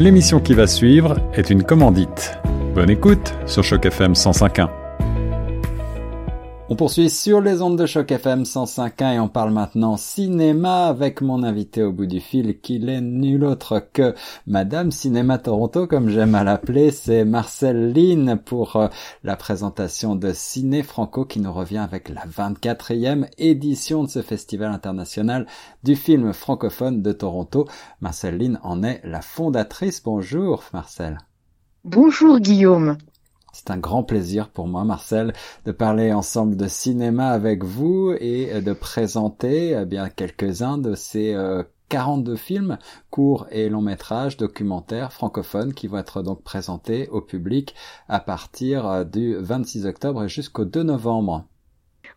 L'émission qui va suivre est une commandite. Bonne écoute sur Choc FM 105.1. On poursuit sur les ondes de choc FM 105.1 et on parle maintenant cinéma avec mon invité au bout du fil qui n'est nul autre que Madame Cinéma Toronto comme j'aime à l'appeler, c'est Marcel Lynn pour euh, la présentation de Ciné Franco qui nous revient avec la 24e édition de ce festival international du film francophone de Toronto. Marcel Lynn en est la fondatrice. Bonjour Marcel. Bonjour Guillaume. C'est un grand plaisir pour moi, Marcel, de parler ensemble de cinéma avec vous et de présenter eh bien quelques-uns de ces 42 euh, films, courts et longs métrages, documentaires francophones qui vont être donc présentés au public à partir euh, du 26 octobre et jusqu'au 2 novembre.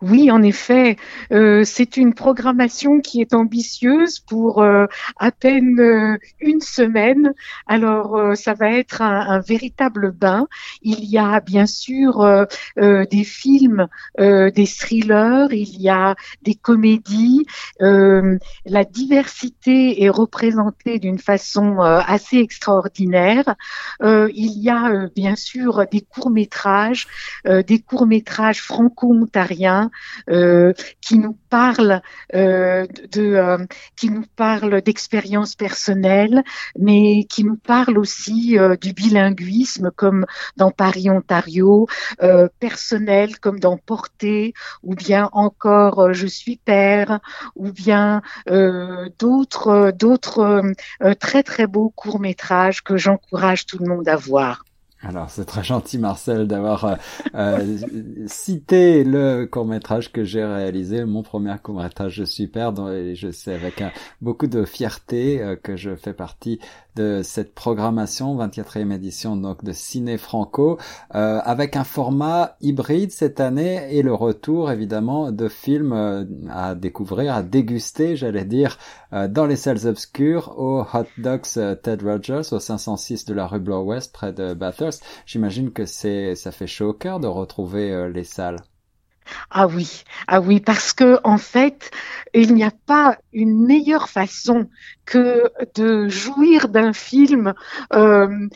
Oui, en effet, euh, c'est une programmation qui est ambitieuse pour euh, à peine euh, une semaine. Alors, ça va être un, un, véritable bain. Il y a bien sûr des films, des thrillers, il y a des comédies. la diversité est représentée d'une façon assez extraordinaire. il y a bien sûr des courts métrages, des courts métrages franco-ontariens euh, qui nous parle euh, de, euh, qui nous parle d'expériences personnelles, mais qui nous parle aussi du bilinguisme, comme dans Paris Ontario, personnel comme dans Portée, ou bien encore Je suis père, ou bien d'autres d'autres très très beaux courts métrages que j'encourage tout le monde à voir. Alors c'est très gentil Marcel d'avoir euh, euh, cité le court métrage que j'ai réalisé, mon premier court métrage père, et je sais avec beaucoup de fierté euh, que je fais partie de cette programmation 24e édition donc de Ciné Franco euh, avec un format hybride cette année et le retour évidemment de films euh, à découvrir, à déguster, j'allais dire, euh, dans les salles obscures au Hot Dogs Ted Rogers au 506 de la rue Bloor-West près de Bathurst. J'imagine que c'est ça fait chaud au cœur de retrouver les salles. Ah oui, ah oui, parce que en fait, il n'y a pas une meilleure façon que de jouir d'un film euh,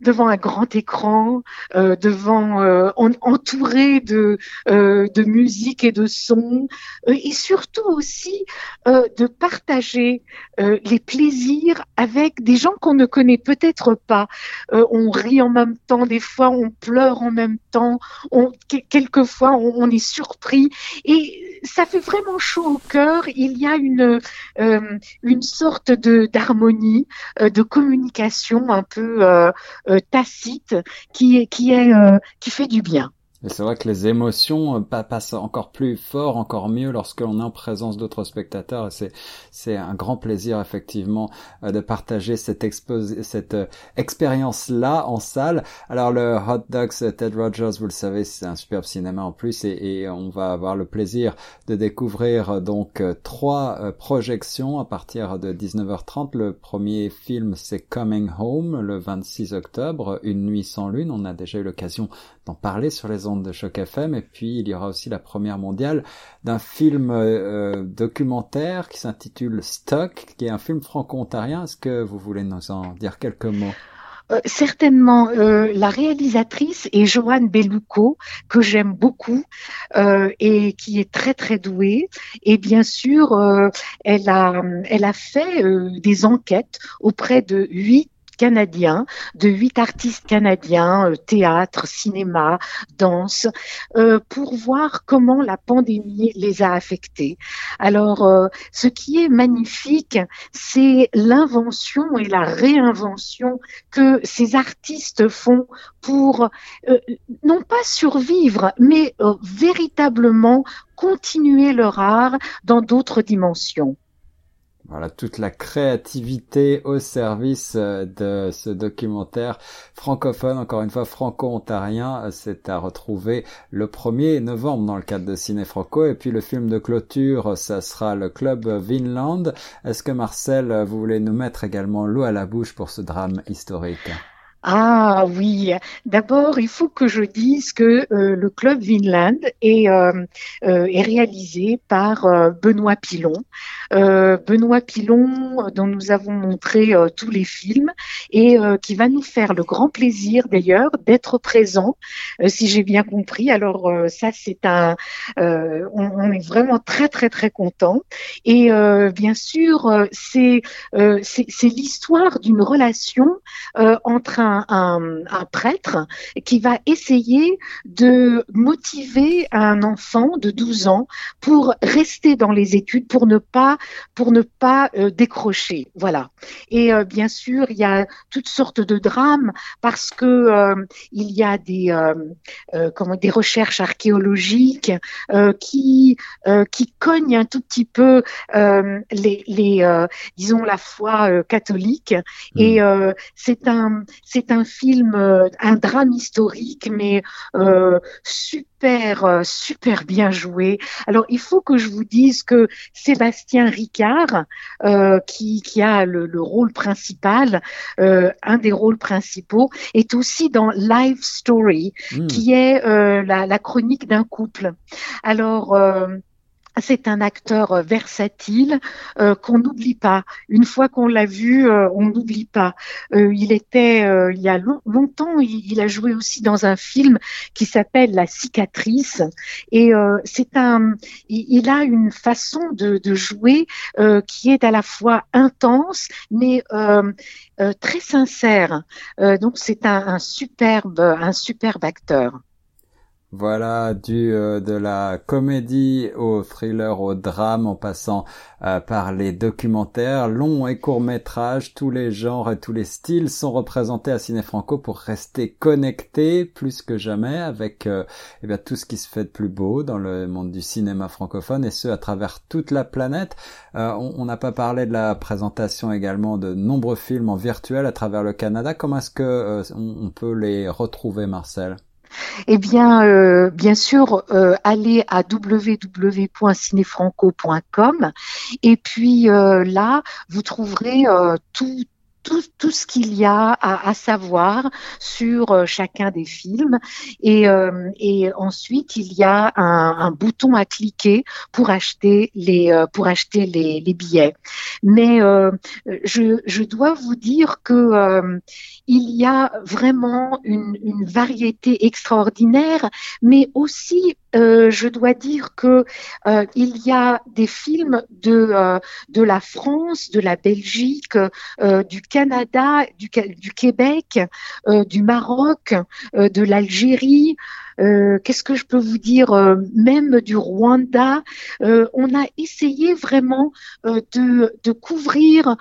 devant un grand écran, euh, devant euh, entouré de euh, de musique et de son, euh, et surtout aussi euh, de partager les plaisirs avec des gens qu'on ne connaît peut-être pas. on rit en même temps, des fois on pleure en même temps, on quelquefois on, on est surpris et ça fait vraiment chaud au cœur. Il y a une une sorte de d'harmonie, de communication un peu euh, tacite qui qui est euh, qui fait du bien. Et c'est vrai que les émotions euh, passent encore plus fort, encore mieux lorsque l'on est en présence d'autres spectateurs. Et c'est un grand plaisir effectivement euh, de partager cette euh, expérience là en salle. Alors le Hot Dogs Ted Rogers, vous le savez, c'est un superbe cinéma en plus et, on va avoir le plaisir de découvrir donc trois projections à partir de 19h30. Le premier film c'est Coming Home le 26 octobre, Une nuit sans lune. On a déjà eu l'occasion d'en parler sur les de Choc FM. Et puis il y aura aussi la première mondiale d'un film euh, documentaire qui s'intitule Stock, qui est un film franco-ontarien. Est-ce que vous voulez nous en dire quelques mots? Euh, certainement, euh, la réalisatrice est Joanne Bellucco, que j'aime beaucoup et qui est très très douée. Et bien sûr, elle a elle a fait des enquêtes auprès de huit canadiens, de huit artistes canadiens, euh, théâtre, cinéma, danse, euh, pour voir comment la pandémie les a affectés. Alors, euh, ce qui est magnifique, c'est l'invention et la réinvention que ces artistes font pour non pas survivre, mais véritablement continuer leur art dans d'autres dimensions. Voilà toute la créativité au service euh, de ce documentaire francophone, encore une fois franco-ontarien. Euh, c'est à retrouver le 1er novembre dans le cadre de Ciné Franco. Et puis le film de clôture, ça sera le club Vinland. Est-ce que Marcel, vous voulez nous mettre également l'eau à la bouche pour ce drame historique? Ah oui, d'abord il faut que je dise que euh, le club Vinland est, euh, euh, réalisé par Benoît Pilon. Benoît Pilon dont nous avons montré tous les films et qui va nous faire le grand plaisir d'ailleurs d'être présent, si j'ai bien compris. Alors ça c'est un, on, on, est vraiment très très très content et bien sûr c'est c'est l'histoire d'une relation entre un un, prêtre qui va essayer de motiver un enfant de 12 ans pour rester dans les études, pour ne pas, pour ne pas euh, décrocher. Voilà. Et euh, bien sûr, il y a toutes sortes de drames parce que euh, il y a des, comment, des recherches archéologiques qui, qui cognent un tout petit peu les, les disons, la foi catholique. Et c'est un, c'est un film, euh, un drame historique, mais euh, super, euh, super bien joué. Alors, il faut que je vous dise que Sébastien Ricard, qui, qui a le, rôle principal, un des rôles principaux, est aussi dans Live Story, hmm. qui est la, la, chronique d'un couple. Alors, c'est un acteur euh, versatile euh, qu'on n'oublie pas. Une fois qu'on l'a vu, euh, on n'oublie pas. il était il y a longtemps, il, a joué aussi dans un film qui s'appelle La cicatrice et c'est un il, a une façon de, jouer qui est à la fois intense mais très sincère. donc c'est un superbe un superbe acteur. Voilà, du euh, de la comédie au thriller, au drame, en passant euh, par les documentaires, longs et courts métrages, tous les genres et tous les styles sont représentés à Ciné Franco pour rester connectés plus que jamais avec euh, eh bien, tout ce qui se fait de plus beau dans le monde du cinéma francophone et ce à travers toute la planète. on n'a pas parlé de la présentation également de nombreux films en virtuel à travers le Canada. Comment est-ce que on peut les retrouver, Marcel? Eh bien, euh, bien sûr, euh, allez à www.cinefranco.com et puis euh, là, vous trouverez tout tout, tout ce qu'il y a à, à, savoir sur euh, chacun des films. Et, euh, et ensuite, il y a un, un, bouton à cliquer pour acheter les, euh, pour acheter les, les billets. Mais je, je, dois vous dire que il y a vraiment une, une variété extraordinaire, mais aussi euh, je dois dire que euh, il y a des films de euh, de la France, de la Belgique, du Canada, du, du Québec, du Maroc, de l'Algérie. Euh, qu'est-ce que je peux vous dire, euh, même du Rwanda. Euh, on a essayé vraiment de, de, couvrir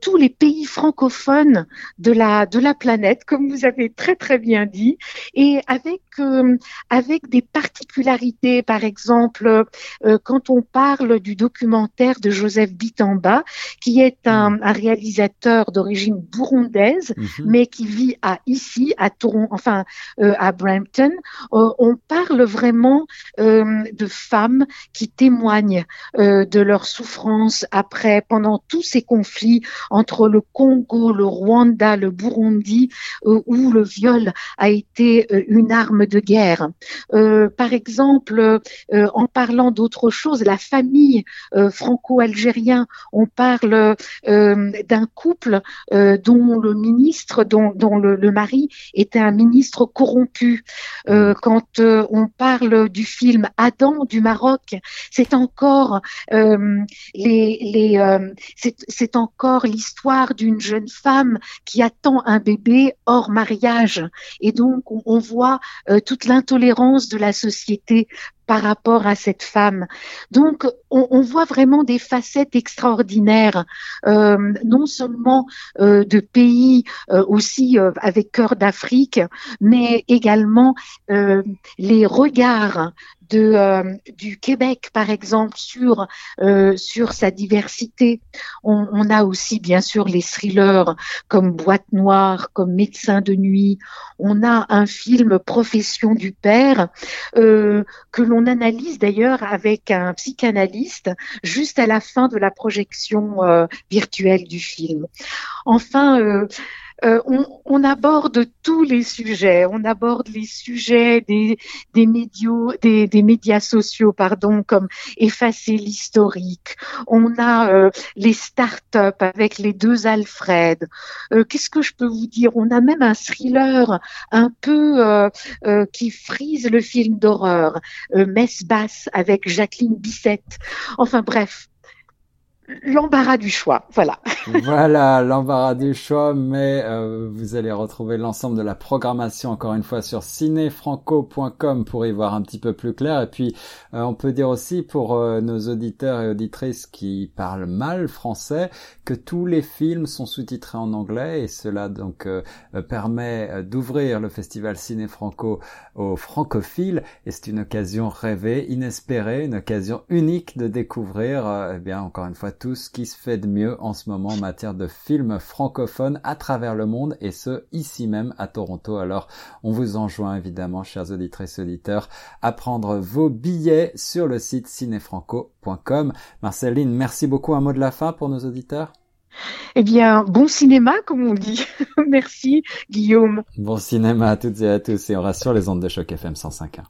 tous les pays francophones de la, de la planète, comme vous avez très très bien dit, et avec, avec des particularités. Par exemple, quand on parle du documentaire de Joseph Bitamba, qui est un, mm. un réalisateur d'origine burundaise, mm-hmm. mais qui vit à ici, à Toronto, enfin à Brampton, euh, on parle vraiment euh, de femmes qui témoignent euh, de leur souffrance après, pendant tous ces conflits entre le Congo, le Rwanda, le Burundi, où le viol a été une arme de guerre. par exemple, en parlant d'autre chose, la famille franco-algérien, on parle d'un couple dont le ministre, dont, le, mari était un ministre corrompu. Quand euh, on parle du film Adam du Maroc, euh, euh, c'est encore l'histoire d'une jeune femme qui attend un bébé hors mariage. Et donc on voit toute l'intolérance de la société par rapport à cette femme. Donc, on, voit vraiment des facettes extraordinaires, euh, non seulement euh, de pays euh, aussi avec cœur d'Afrique, mais également les regards euh, du Québec, par exemple, sur, euh, sur sa diversité. On, a aussi, bien sûr, les thrillers comme Boîte Noire, comme Médecin de nuit. On a un film Profession du père euh, que l'on analyse d'ailleurs avec un psychanalyste juste à la fin de la projection virtuelle du film. Enfin, euh, on, on, aborde tous les sujets. On aborde les sujets des, des, médios, des, des médias sociaux, pardon, comme effacer l'historique. On a euh, les start-up avec les deux Alfred. Euh, Qu'est-ce que je peux vous dire? On a même un thriller un peu euh, euh, qui frise le film d'horreur, Messe basse avec Jacqueline Bissette. Enfin bref, l'embarras du choix. Voilà. voilà, l'embarras du choix, mais euh, vous allez retrouver l'ensemble de la programmation encore une fois sur cinéfranco.com pour y voir un petit peu plus clair. Et puis, euh, on peut dire aussi pour euh, nos auditeurs et auditrices qui parlent mal français que tous les films sont sous-titrés en anglais et cela donc permet d'ouvrir le festival Ciné Franco aux francophiles et c'est une occasion rêvée, inespérée, une occasion unique de découvrir, eh bien encore une fois tout ce qui se fait de mieux en ce moment en matière de films francophones à travers le monde et ce ici même à Toronto. Alors on vous enjoint évidemment, chers auditrices et auditeurs, à prendre vos billets sur le site cinéfranco.com. Marceline, merci beaucoup. Un mot de la fin pour nos auditeurs? Eh bien, bon cinéma, comme on dit. Merci, Guillaume. Bon cinéma à toutes et à tous, et on reste sur les ondes de choc FM 105.1.